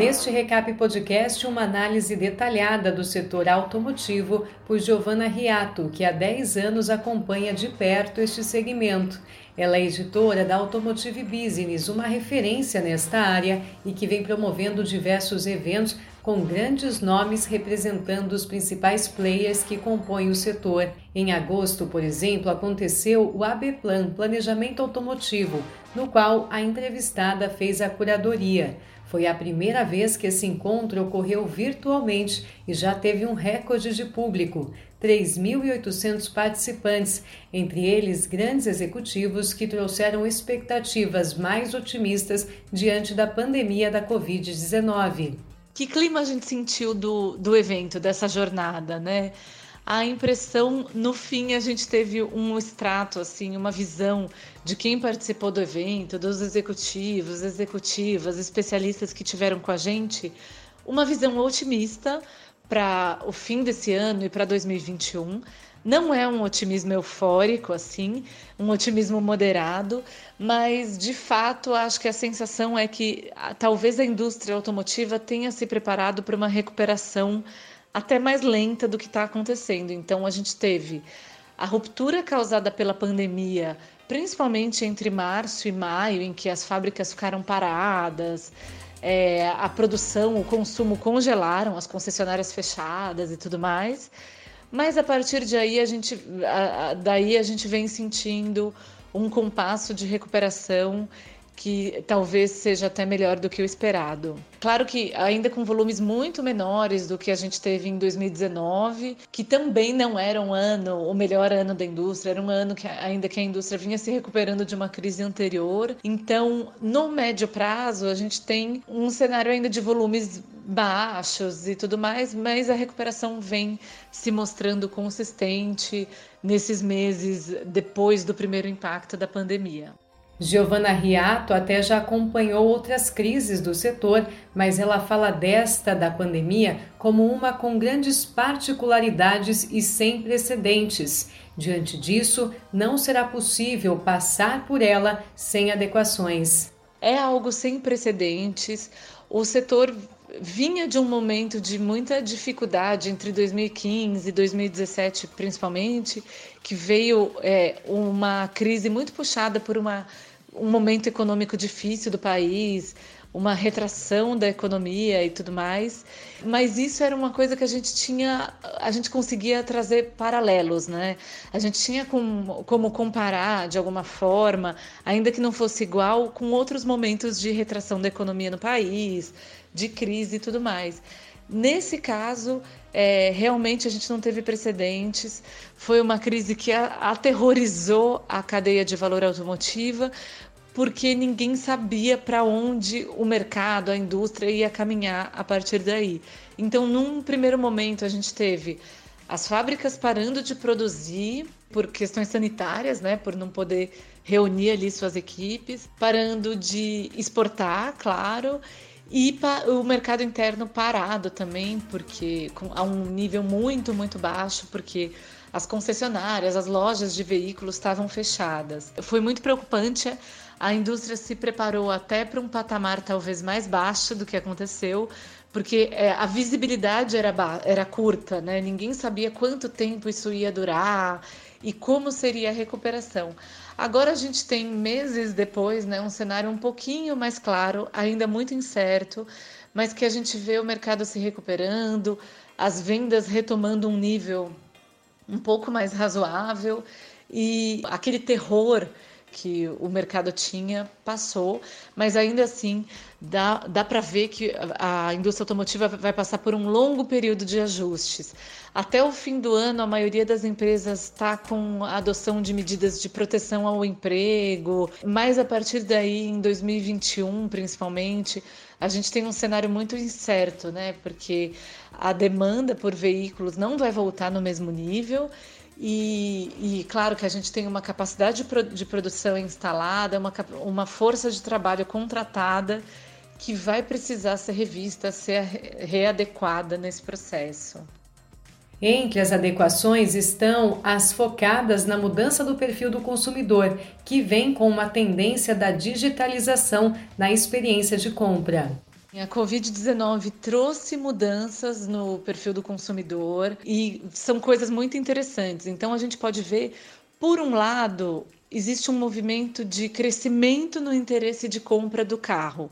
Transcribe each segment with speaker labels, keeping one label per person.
Speaker 1: Neste Recap Podcast, uma análise detalhada do setor automotivo por Giovanna Riato, que há 10 anos acompanha de perto este segmento. Ela é editora da Automotive Business, uma referência nesta área e que vem promovendo diversos eventos com grandes nomes representando os principais players que compõem o setor. Em agosto, por exemplo, aconteceu o ABPlan Planejamento Automotivo, no qual a entrevistada fez a curadoria. Foi a primeira vez que esse encontro ocorreu virtualmente e já teve um recorde de público. 3.800 participantes, entre eles grandes executivos que trouxeram expectativas mais otimistas diante da pandemia da Covid-19.
Speaker 2: Que clima a gente sentiu do, do evento, dessa jornada, né? A impressão, no fim, a gente teve um extrato, assim, uma visão de quem participou do evento, dos executivos, executivas, especialistas que tiveram com a gente, uma visão otimista para o fim desse ano e para 2021. Não é um otimismo eufórico, assim, um otimismo moderado, mas de fato acho que a sensação é que talvez a indústria automotiva tenha se preparado para uma recuperação até mais lenta do que está acontecendo. Então, a gente teve a ruptura causada pela pandemia, principalmente entre março e maio, em que as fábricas ficaram paradas, é, a produção, o consumo congelaram, as concessionárias fechadas e tudo mais. Mas a partir de aí a gente, a, a, daí a gente vem sentindo um compasso de recuperação que talvez seja até melhor do que o esperado. Claro que ainda com volumes muito menores do que a gente teve em 2019, que também não era um ano, o melhor ano da indústria, era um ano que ainda que a indústria vinha se recuperando de uma crise anterior. Então, no médio prazo, a gente tem um cenário ainda de volumes baixos e tudo mais, mas a recuperação vem se mostrando consistente nesses meses depois do primeiro impacto da pandemia.
Speaker 1: Giovanna Riato até já acompanhou outras crises do setor, mas ela fala desta da pandemia como uma com grandes particularidades e sem precedentes. Diante disso, não será possível passar por ela sem adequações.
Speaker 2: É algo sem precedentes. O setor vinha de um momento de muita dificuldade entre 2015 e 2017, principalmente, que veio é, uma crise muito puxada por uma um momento econômico difícil do país, uma retração da economia e tudo mais. Mas isso era uma coisa que a gente tinha, a gente conseguia trazer paralelos, né? A gente tinha como, como comparar de alguma forma, ainda que não fosse igual, com outros momentos de retração da economia no país, de crise e tudo mais. Nesse caso, é, realmente a gente não teve precedentes. Foi uma crise que aterrorizou a cadeia de valor automotiva, porque ninguém sabia para onde o mercado, a indústria ia caminhar a partir daí. Então, num primeiro momento, a gente teve as fábricas parando de produzir por questões sanitárias, né, por não poder reunir ali suas equipes, parando de exportar, claro, e o mercado interno parado também, porque a um nível muito, muito baixo, porque as concessionárias, as lojas de veículos estavam fechadas. Foi muito preocupante. A indústria se preparou até para um patamar talvez mais baixo do que aconteceu, porque é, a visibilidade era, era curta, né? ninguém sabia quanto tempo isso ia durar e como seria a recuperação. Agora a gente tem meses depois, né, um cenário um pouquinho mais claro, ainda muito incerto, mas que a gente vê o mercado se recuperando, as vendas retomando um nível um pouco mais razoável e aquele terror que o mercado tinha passou, mas ainda assim dá, dá para ver que a indústria automotiva vai passar por um longo período de ajustes. Até o fim do ano, a maioria das empresas está com a adoção de medidas de proteção ao emprego, mas a partir daí, em 2021 principalmente, a gente tem um cenário muito incerto, né? Porque a demanda por veículos não vai voltar no mesmo nível e, e, claro que a gente tem uma capacidade de, produção instalada, uma, uma força de trabalho contratada que vai precisar ser revista, ser readequada nesse processo.
Speaker 1: Entre as adequações estão as focadas na mudança do perfil do consumidor, que vem com uma tendência da digitalização na experiência de compra.
Speaker 2: A Covid-19 trouxe mudanças no perfil do consumidor e são coisas muito interessantes. Então, a gente pode ver, por um lado, existe um movimento de crescimento no interesse de compra do carro,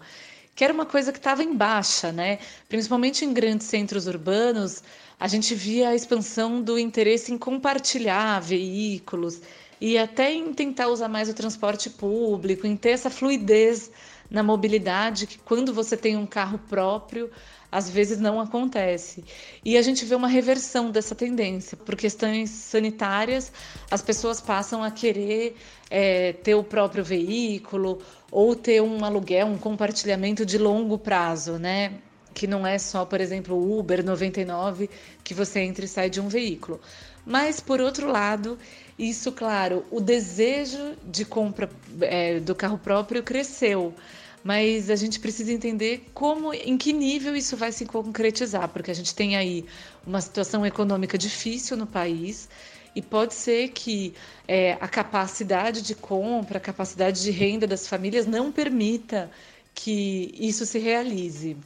Speaker 2: que era uma coisa que estava em baixa, né? Principalmente em grandes centros urbanos, a gente via a expansão do interesse em compartilhar veículos e até em tentar usar mais o transporte público, em ter essa fluidez na mobilidade que quando você tem um carro próprio, às vezes não acontece. E a gente vê uma reversão dessa tendência. Por questões sanitárias, as pessoas passam a querer é, ter o próprio veículo ou ter um aluguel, um compartilhamento de longo prazo, né? Que não é só, por exemplo, o Uber 99, que você entra e sai de um veículo. Mas, por outro lado, isso, claro, o desejo de compra é, do carro próprio cresceu mas a gente precisa entender como, em que nível isso vai se concretizar, porque a gente tem aí uma situação econômica difícil no país e pode ser que é, a capacidade de compra, a capacidade de renda das famílias não permita que isso se realize.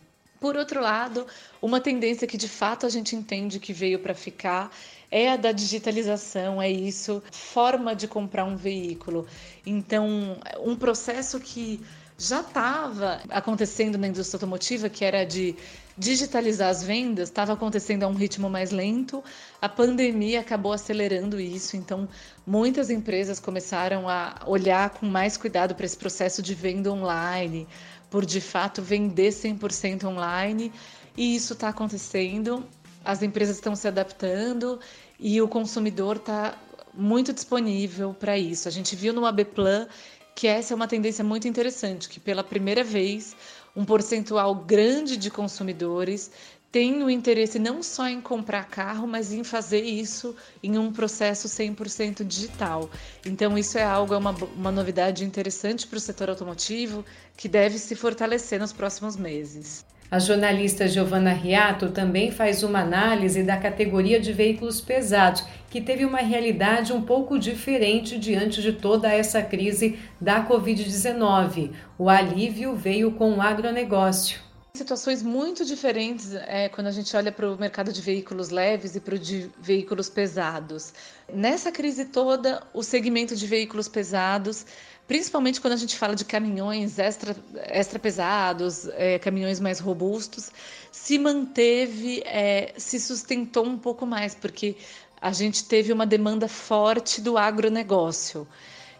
Speaker 2: Por outro lado, uma tendência que de fato a gente entende que veio para ficar é a da digitalização, é isso, forma de comprar um veículo. Então, um processo que já estava acontecendo na indústria automotiva, que era de digitalizar as vendas, estava acontecendo a um ritmo mais lento. A pandemia acabou acelerando isso, então muitas empresas começaram a olhar com mais cuidado para esse processo de venda online, por de fato vender 100% online, e isso está acontecendo. As empresas estão se adaptando e o consumidor está muito disponível para isso. A gente viu no AB Plan que essa é uma tendência muito interessante, que pela primeira vez um percentual grande de consumidores tem o interesse não só em comprar carro, mas em fazer isso em um processo 100% digital. Então, isso é algo, é uma, uma novidade interessante para o setor automotivo que deve se fortalecer nos próximos meses.
Speaker 1: A jornalista Giovanna Riato também faz uma análise da categoria de veículos pesados, que teve uma realidade um pouco diferente diante de toda essa crise da Covid-19. O alívio veio com o agronegócio.
Speaker 2: Situações muito diferentes é, quando a gente olha para o mercado de veículos leves e para o de veículos pesados. Nessa crise toda, o segmento de veículos pesados principalmente quando a gente fala de caminhões extra, extra pesados, é, caminhões mais robustos, se manteve, é, se sustentou um pouco mais, porque a gente teve uma demanda forte do agronegócio,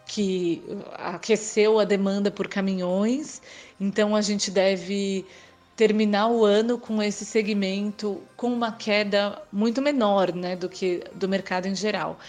Speaker 2: que aqueceu a demanda por caminhões, então a gente deve terminar o ano com esse segmento com uma queda muito menor né, do que do mercado em geral.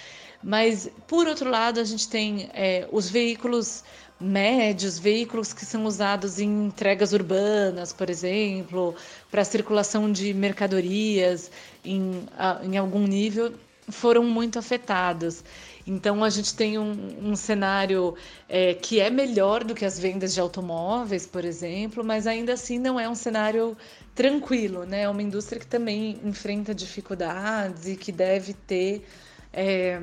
Speaker 2: Mas, por outro lado, a gente tem é, os veículos médios, veículos que são usados em entregas urbanas, por exemplo, para circulação de mercadorias em, em algum nível, foram muito afetados. Então, a gente tem um, um cenário é, que é melhor do que as vendas de automóveis, por exemplo, mas ainda assim não é um cenário tranquilo, né? É uma indústria que também enfrenta dificuldades e que deve ter. É,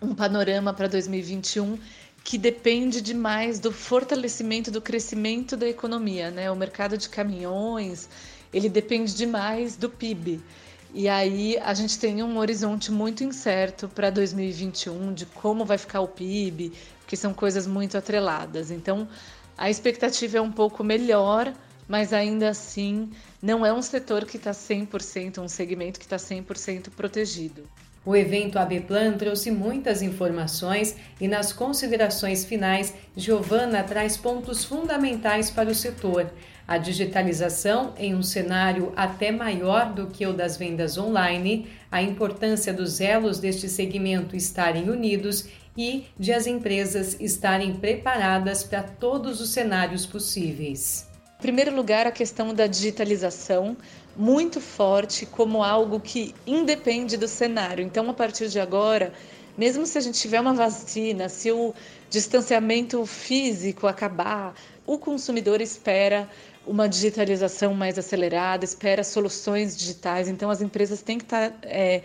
Speaker 2: um panorama para 2021 que depende demais do fortalecimento do crescimento da economia, né? O mercado de caminhões, ele depende demais do PIB. E aí a gente tem um horizonte muito incerto para 2021 de como vai ficar o PIB, porque são coisas muito atreladas. Então, a expectativa é um pouco melhor, mas ainda assim não é um setor que está 100%, um segmento que está 100% protegido.
Speaker 1: O evento ABPlan trouxe muitas informações e, nas considerações finais, Giovana traz pontos fundamentais para o setor. A digitalização em um cenário até maior do que o das vendas online, a importância dos elos deste segmento estarem unidos e de as empresas estarem preparadas para todos os cenários possíveis.
Speaker 2: Em primeiro lugar, a questão da digitalização, muito forte como algo que independe do cenário. Então, a partir de agora, mesmo se a gente tiver uma vacina, se o distanciamento físico acabar, o consumidor espera uma digitalização mais acelerada, espera soluções digitais. Então, as empresas têm que estar é,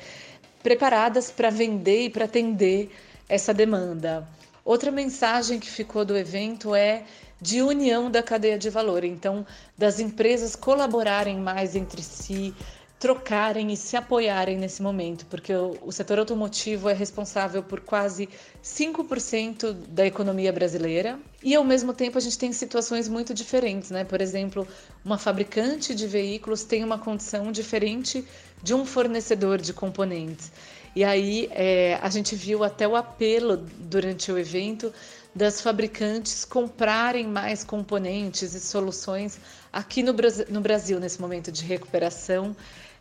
Speaker 2: preparadas para vender e para atender essa demanda. Outra mensagem que ficou do evento é de união da cadeia de valor, então das empresas colaborarem mais entre si, trocarem e se apoiarem nesse momento, porque o, o setor automotivo é responsável por quase 5% da economia brasileira e ao mesmo tempo a gente tem situações muito diferentes, né? Por exemplo, uma fabricante de veículos tem uma condição diferente de um fornecedor de componentes. E aí é, a gente viu até o apelo durante o evento das fabricantes comprarem mais componentes e soluções aqui no, no Brasil nesse momento de recuperação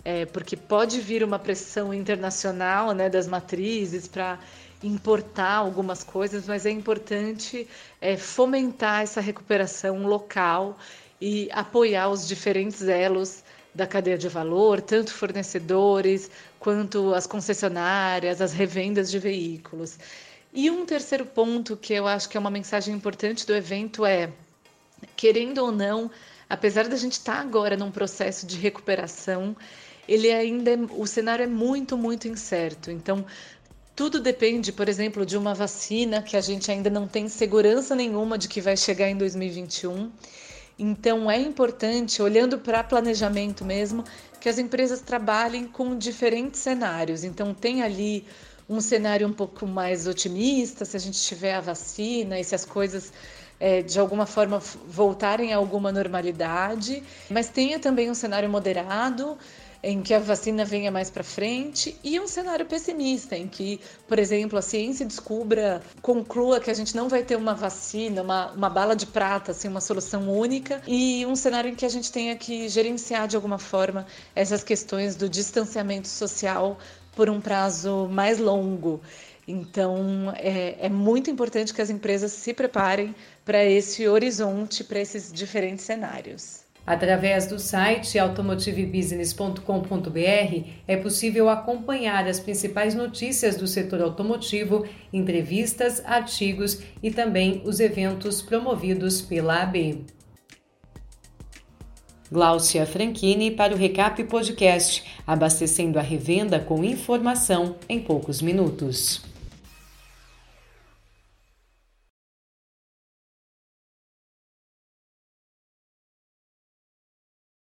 Speaker 2: é, porque pode vir uma pressão internacional né, das matrizes para importar algumas coisas, mas é importante é, fomentar essa recuperação local e apoiar os diferentes elos da cadeia de valor, tanto fornecedores quanto as concessionárias, as revendas de veículos. E um terceiro ponto que eu acho que é uma mensagem importante do evento é, querendo ou não, apesar da gente estar tá agora num processo de recuperação, ele ainda é, o cenário é muito, muito incerto. Então, tudo depende, por exemplo, de uma vacina que a gente ainda não tem segurança nenhuma de que vai chegar em 2021. Então, é importante, olhando para planejamento mesmo, que as empresas trabalhem com diferentes cenários. Então, tem ali um cenário um pouco mais otimista, se a gente tiver a vacina e se as coisas é, de alguma forma voltarem a alguma normalidade, mas tenha também um cenário moderado em que a vacina venha mais para frente e um cenário pessimista em que, por exemplo, a ciência descubra, conclua que a gente não vai ter uma vacina, uma, uma bala de prata, assim, uma solução única e um cenário em que a gente tenha que gerenciar de alguma forma essas questões do distanciamento social por um prazo mais longo. Então, é, é, muito importante que as empresas se preparem para esse horizonte, para esses diferentes cenários.
Speaker 1: Através do site automotivebusiness.com.br é possível acompanhar as principais notícias do setor automotivo, entrevistas, artigos e também os eventos promovidos pela AB. Gláucia Franchini para o Recap Podcast, abastecendo a revenda com informação em poucos minutos.